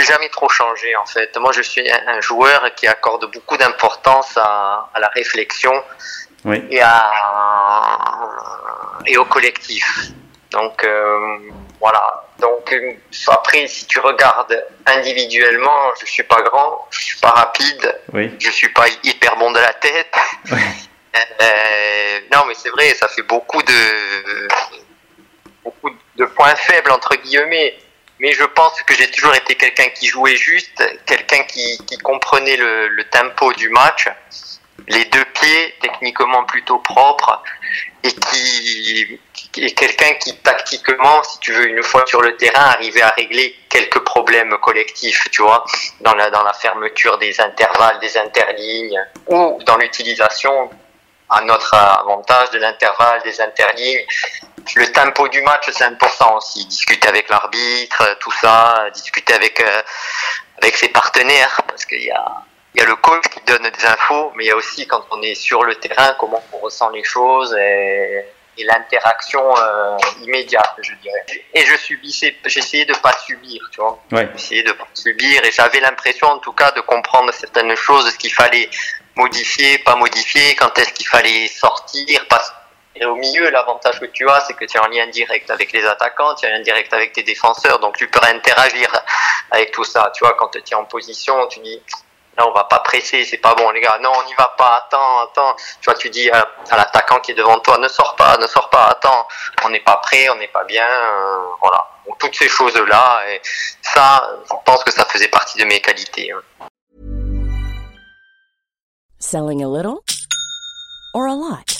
J'ai jamais trop changé en fait. Moi, je suis un un joueur qui accorde beaucoup d'importance à, à la réflexion Oui. et, à, et au collectif. Donc euh, voilà. Donc euh, après, si tu regardes individuellement, je suis pas grand, je suis pas rapide, Oui. je suis pas hyper bon de la tête. Euh, non, mais c'est vrai, ça fait beaucoup de beaucoup de points faibles entre guillemets. Mais je pense que j'ai toujours été quelqu'un qui jouait juste, quelqu'un qui, qui comprenait le, le tempo du match, les deux pieds techniquement plutôt propres, et qui, qui est quelqu'un qui tactiquement, si tu veux, une fois sur le terrain, arrivait à régler quelques problèmes collectifs, tu vois, dans la dans la fermeture des intervalles, des interlignes, ou dans l'utilisation à notre avantage de l'intervalle, des interlignes. Le tempo du match, c'est important aussi. Discuter avec l'arbitre, tout ça, discuter avec euh, avec ses partenaires, parce qu'il y a il y a le coach qui donne des infos, mais il y a aussi quand on est sur le terrain, comment on ressent les choses et, et l'interaction euh, immédiate, je dirais. Et je subissais, j'essayais de pas subir, tu vois. Ouais. J'essayais de pas subir et j'avais l'impression, en tout cas, de comprendre certaines choses, ce qu'il fallait modifier, pas modifier, quand est-ce qu'il fallait sortir, parce et au milieu, l'avantage que tu as, c'est que tu es en lien direct avec les attaquants, tu es en lien direct avec tes défenseurs, donc tu peux interagir avec tout ça. Tu vois, quand tu es en position, tu dis, là, on va pas presser, c'est pas bon, les gars, non, on n'y va pas, attends, attends. Tu vois, tu dis à, l'attaquant qui est devant toi, ne sors pas, ne sors pas, attends, on n'est pas prêt, on n'est pas bien, euh, voilà. Donc, toutes ces choses-là, et ça, je pense que ça faisait partie de mes qualités. hein. Selling a little or a lot?